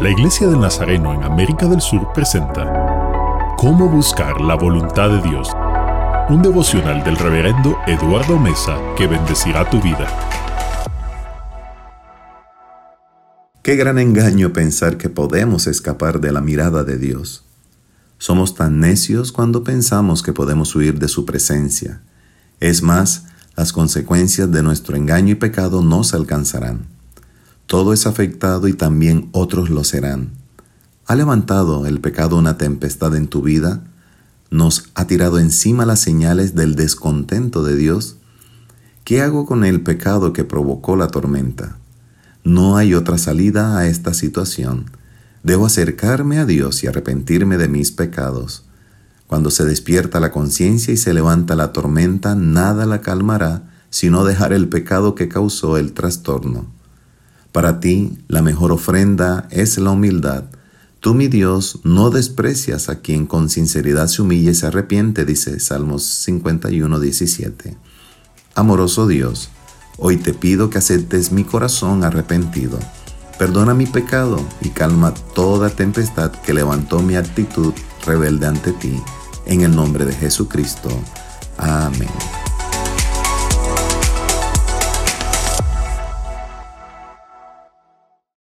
La Iglesia del Nazareno en América del Sur presenta Cómo buscar la voluntad de Dios. Un devocional del reverendo Eduardo Mesa que bendecirá tu vida. Qué gran engaño pensar que podemos escapar de la mirada de Dios. Somos tan necios cuando pensamos que podemos huir de su presencia. Es más, las consecuencias de nuestro engaño y pecado nos alcanzarán todo es afectado y también otros lo serán. ¿Ha levantado el pecado una tempestad en tu vida? ¿Nos ha tirado encima las señales del descontento de Dios? ¿Qué hago con el pecado que provocó la tormenta? No hay otra salida a esta situación. Debo acercarme a Dios y arrepentirme de mis pecados. Cuando se despierta la conciencia y se levanta la tormenta, nada la calmará, sino dejar el pecado que causó el trastorno. Para ti la mejor ofrenda es la humildad. Tú, mi Dios, no desprecias a quien con sinceridad se humilla y se arrepiente, dice Salmos 51, 17. Amoroso Dios, hoy te pido que aceptes mi corazón arrepentido. Perdona mi pecado y calma toda tempestad que levantó mi actitud rebelde ante ti. En el nombre de Jesucristo. Amén.